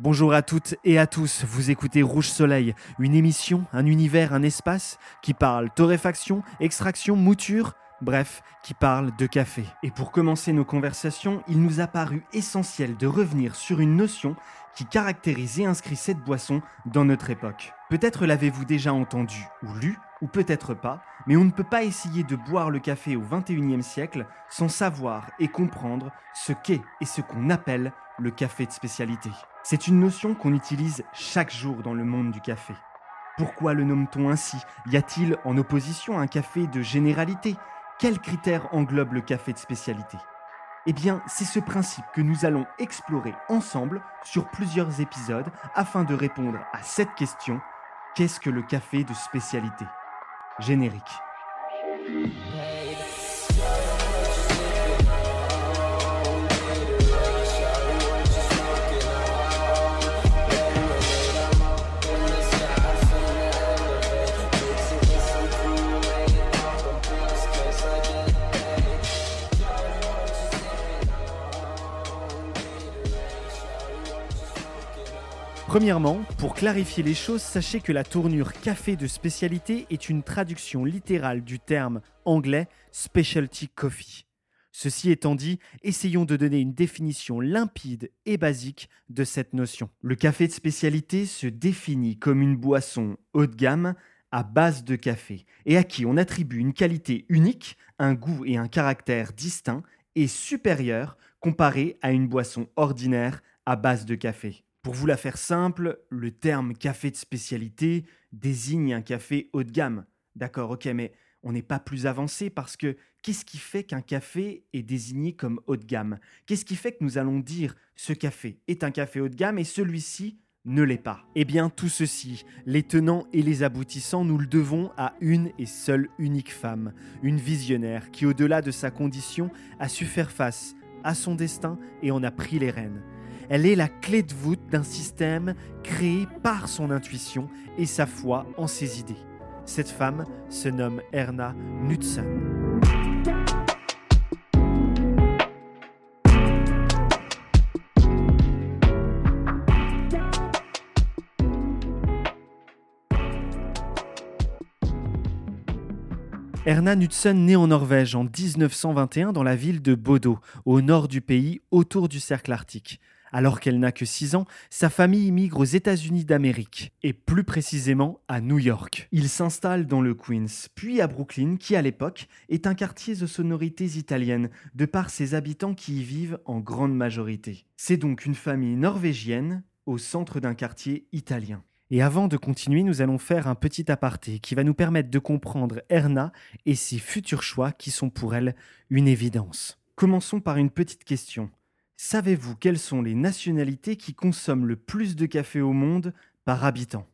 Bonjour à toutes et à tous, vous écoutez Rouge Soleil, une émission, un univers, un espace qui parle torréfaction, extraction, mouture, bref, qui parle de café. Et pour commencer nos conversations, il nous a paru essentiel de revenir sur une notion qui caractérise et inscrit cette boisson dans notre époque. Peut-être l'avez-vous déjà entendu ou lu, ou peut-être pas, mais on ne peut pas essayer de boire le café au XXIe siècle sans savoir et comprendre ce qu'est et ce qu'on appelle le café de spécialité. C'est une notion qu'on utilise chaque jour dans le monde du café. Pourquoi le nomme-t-on ainsi? Y a-t-il en opposition un café de généralité? Quels critères englobe le café de spécialité? Eh bien, c'est ce principe que nous allons explorer ensemble sur plusieurs épisodes afin de répondre à cette question qu'est-ce que le café de spécialité? Générique. Premièrement, pour clarifier les choses, sachez que la tournure café de spécialité est une traduction littérale du terme anglais specialty coffee. Ceci étant dit, essayons de donner une définition limpide et basique de cette notion. Le café de spécialité se définit comme une boisson haut de gamme à base de café et à qui on attribue une qualité unique, un goût et un caractère distincts et supérieurs comparé à une boisson ordinaire à base de café. Pour vous la faire simple, le terme café de spécialité désigne un café haut de gamme. D'accord, ok, mais on n'est pas plus avancé parce que qu'est-ce qui fait qu'un café est désigné comme haut de gamme? Qu'est-ce qui fait que nous allons dire ce café est un café haut de gamme et celui-ci ne l'est pas? Eh bien, tout ceci, les tenants et les aboutissants, nous le devons à une et seule unique femme, une visionnaire qui, au-delà de sa condition, a su faire face à son destin et en a pris les rênes. Elle est la clé de voûte d'un système créé par son intuition et sa foi en ses idées. Cette femme se nomme Erna Knudsen. Erna Knudsen naît en Norvège en 1921 dans la ville de Bodo, au nord du pays, autour du cercle arctique. Alors qu'elle n'a que 6 ans, sa famille immigre aux États-Unis d'Amérique, et plus précisément à New York. Il s'installe dans le Queens, puis à Brooklyn, qui à l'époque est un quartier de sonorités italiennes, de par ses habitants qui y vivent en grande majorité. C'est donc une famille norvégienne au centre d'un quartier italien. Et avant de continuer, nous allons faire un petit aparté qui va nous permettre de comprendre Erna et ses futurs choix qui sont pour elle une évidence. Commençons par une petite question. Savez-vous quelles sont les nationalités qui consomment le plus de café au monde par habitant?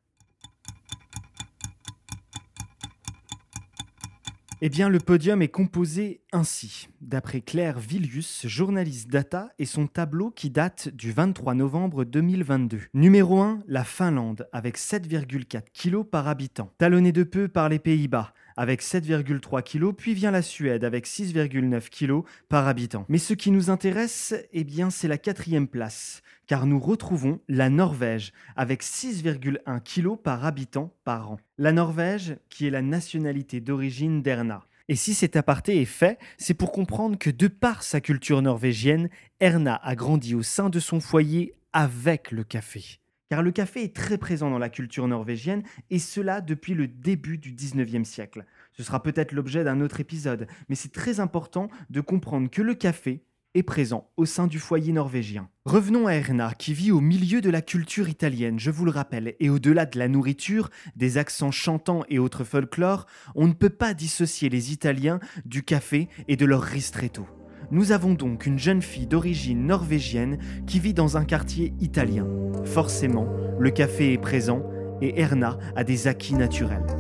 Eh bien, le podium est composé ainsi, d'après Claire Villius, journaliste data, et son tableau qui date du 23 novembre 2022. Numéro 1, la Finlande, avec 7,4 kg par habitant. Talonné de peu par les Pays-Bas, avec 7,3 kg, puis vient la Suède avec 6,9 kg par habitant. Mais ce qui nous intéresse, eh bien, c'est la quatrième place, car nous retrouvons la Norvège avec 6,1 kg par habitant par an. La Norvège, qui est la nationalité d'origine d'Erna. Et si cet aparté est fait, c'est pour comprendre que de par sa culture norvégienne, Erna a grandi au sein de son foyer avec le café car le café est très présent dans la culture norvégienne, et cela depuis le début du 19e siècle. Ce sera peut-être l'objet d'un autre épisode, mais c'est très important de comprendre que le café est présent au sein du foyer norvégien. Revenons à Erna, qui vit au milieu de la culture italienne, je vous le rappelle, et au-delà de la nourriture, des accents chantants et autres folklore, on ne peut pas dissocier les Italiens du café et de leur ristretto. Nous avons donc une jeune fille d'origine norvégienne qui vit dans un quartier italien. Forcément, le café est présent et Erna a des acquis naturels.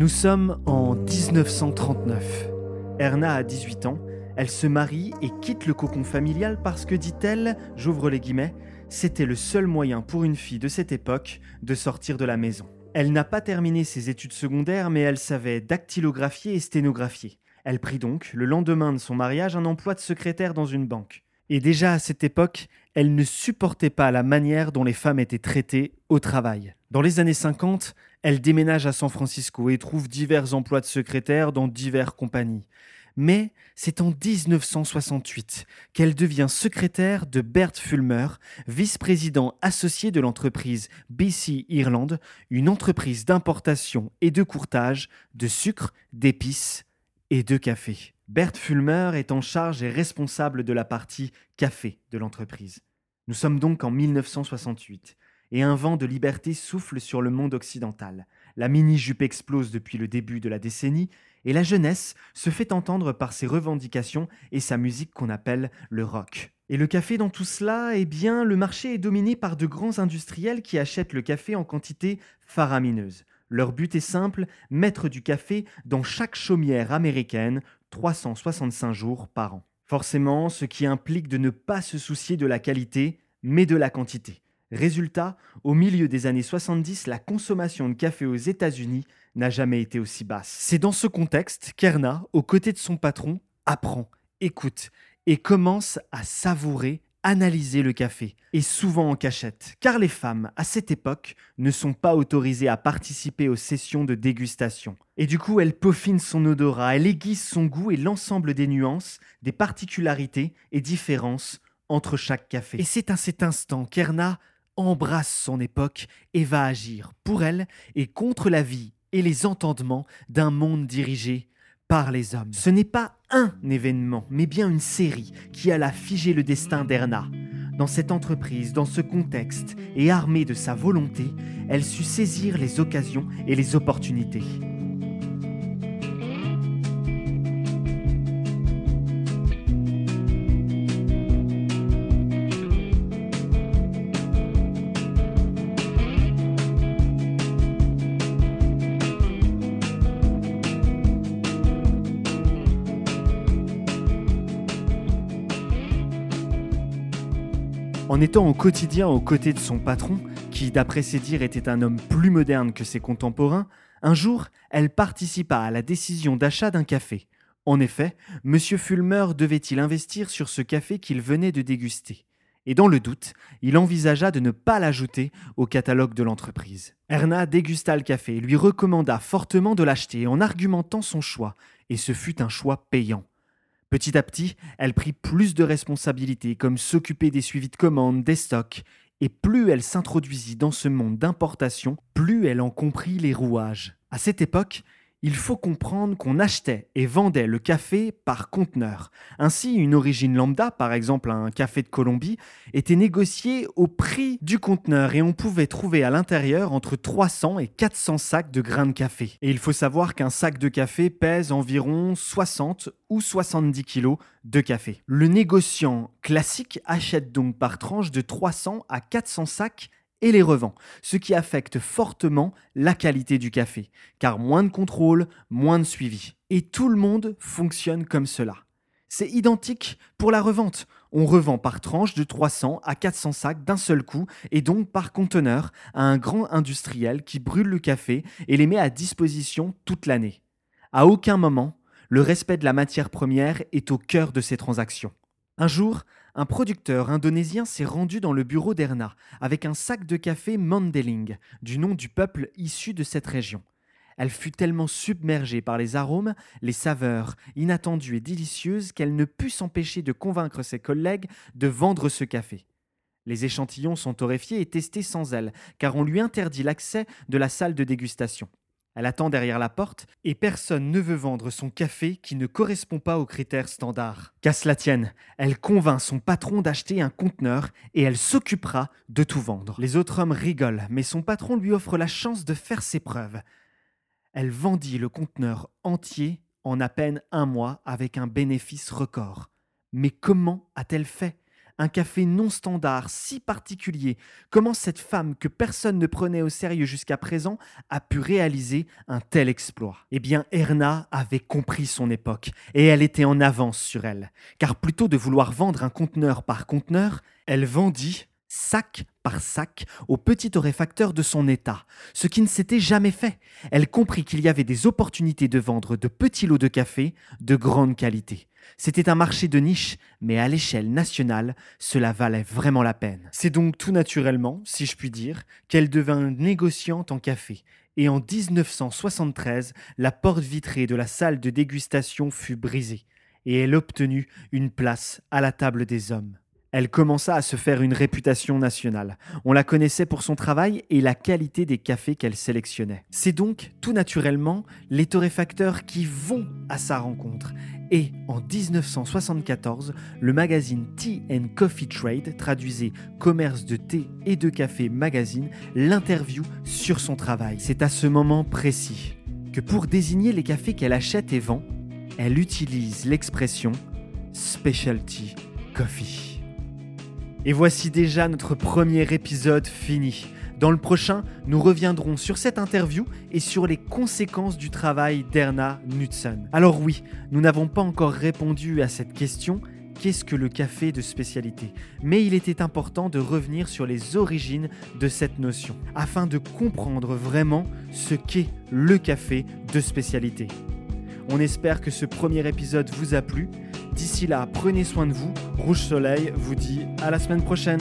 Nous sommes en 1939. Erna a 18 ans Elle se marie et quitte le cocon familial parce que, dit-elle, j'ouvre les guillemets, c'était le seul moyen pour une fille de cette époque de sortir de la maison. Elle n'a pas terminé ses études secondaires, mais elle savait dactylographier et sténographier. Elle prit donc, le lendemain de son mariage, un emploi de secrétaire dans une banque. Et déjà à cette époque, elle ne supportait pas la manière dont les femmes étaient traitées au travail. Dans les années 50, elle déménage à San Francisco et trouve divers emplois de secrétaire dans diverses compagnies. Mais c'est en 1968 qu'elle devient secrétaire de Bert Fulmer, vice-président associé de l'entreprise BC Ireland, une entreprise d'importation et de courtage de sucre, d'épices et de café. Bert Fulmer est en charge et responsable de la partie café de l'entreprise. Nous sommes donc en 1968 et un vent de liberté souffle sur le monde occidental. La mini-jupe explose depuis le début de la décennie et la jeunesse se fait entendre par ses revendications et sa musique qu'on appelle le rock. Et le café dans tout cela, eh bien, le marché est dominé par de grands industriels qui achètent le café en quantité faramineuse. Leur but est simple, mettre du café dans chaque chaumière américaine 365 jours par an. Forcément, ce qui implique de ne pas se soucier de la qualité, mais de la quantité. Résultat, au milieu des années 70, la consommation de café aux États-Unis n'a jamais été aussi basse. C'est dans ce contexte qu'Erna, aux côtés de son patron, apprend, écoute et commence à savourer, analyser le café, et souvent en cachette, car les femmes, à cette époque, ne sont pas autorisées à participer aux sessions de dégustation. Et du coup, elle peaufine son odorat, elle aiguise son goût et l'ensemble des nuances, des particularités et différences entre chaque café. Et c'est à cet instant qu'Erna embrasse son époque et va agir pour elle et contre la vie et les entendements d'un monde dirigé par les hommes. Ce n'est pas un événement, mais bien une série qui alla figer le destin d'Erna. Dans cette entreprise, dans ce contexte, et armée de sa volonté, elle sut saisir les occasions et les opportunités. En étant au quotidien aux côtés de son patron, qui d'après ses dires était un homme plus moderne que ses contemporains, un jour, elle participa à la décision d'achat d'un café. En effet, M. Fulmer devait-il investir sur ce café qu'il venait de déguster. Et dans le doute, il envisagea de ne pas l'ajouter au catalogue de l'entreprise. Erna dégusta le café et lui recommanda fortement de l'acheter en argumentant son choix, et ce fut un choix payant. Petit à petit, elle prit plus de responsabilités, comme s'occuper des suivis de commandes, des stocks, et plus elle s'introduisit dans ce monde d'importation, plus elle en comprit les rouages. À cette époque, il faut comprendre qu'on achetait et vendait le café par conteneur. Ainsi, une origine lambda, par exemple un café de Colombie, était négociée au prix du conteneur et on pouvait trouver à l'intérieur entre 300 et 400 sacs de grains de café. Et il faut savoir qu'un sac de café pèse environ 60 ou 70 kilos de café. Le négociant classique achète donc par tranche de 300 à 400 sacs et les revend, ce qui affecte fortement la qualité du café, car moins de contrôle, moins de suivi. Et tout le monde fonctionne comme cela. C'est identique pour la revente. On revend par tranche de 300 à 400 sacs d'un seul coup et donc par conteneur à un grand industriel qui brûle le café et les met à disposition toute l'année. À aucun moment, le respect de la matière première est au cœur de ces transactions. Un jour, un producteur indonésien s'est rendu dans le bureau d'Erna avec un sac de café Mandeling, du nom du peuple issu de cette région. Elle fut tellement submergée par les arômes, les saveurs inattendues et délicieuses qu'elle ne put s'empêcher de convaincre ses collègues de vendre ce café. Les échantillons sont torréfiés et testés sans elle, car on lui interdit l'accès de la salle de dégustation. Elle attend derrière la porte et personne ne veut vendre son café qui ne correspond pas aux critères standards. Qu'à cela tienne, elle convainc son patron d'acheter un conteneur et elle s'occupera de tout vendre. Les autres hommes rigolent, mais son patron lui offre la chance de faire ses preuves. Elle vendit le conteneur entier en à peine un mois avec un bénéfice record. Mais comment a-t-elle fait? Un café non standard, si particulier. Comment cette femme que personne ne prenait au sérieux jusqu'à présent a pu réaliser un tel exploit? Eh bien, Erna avait compris son époque et elle était en avance sur elle. Car plutôt de vouloir vendre un conteneur par conteneur, elle vendit sac par sac au petit torréfacteur de son état, ce qui ne s'était jamais fait. Elle comprit qu'il y avait des opportunités de vendre de petits lots de café de grande qualité. C'était un marché de niche, mais à l'échelle nationale, cela valait vraiment la peine. C'est donc tout naturellement, si je puis dire, qu'elle devint négociante en café. Et en 1973, la porte vitrée de la salle de dégustation fut brisée, et elle obtenut une place à la table des hommes. Elle commença à se faire une réputation nationale. On la connaissait pour son travail et la qualité des cafés qu'elle sélectionnait. C'est donc tout naturellement les torréfacteurs qui vont à sa rencontre. Et en 1974, le magazine Tea Coffee Trade, traduisait Commerce de thé et de café magazine, l'interview sur son travail. C'est à ce moment précis que pour désigner les cafés qu'elle achète et vend, elle utilise l'expression specialty coffee. Et voici déjà notre premier épisode fini. Dans le prochain, nous reviendrons sur cette interview et sur les conséquences du travail d'Erna Knudsen. Alors oui, nous n'avons pas encore répondu à cette question, qu'est-ce que le café de spécialité? Mais il était important de revenir sur les origines de cette notion, afin de comprendre vraiment ce qu'est le café de spécialité. On espère que ce premier épisode vous a plu. D'ici là, prenez soin de vous. Rouge Soleil vous dit à la semaine prochaine.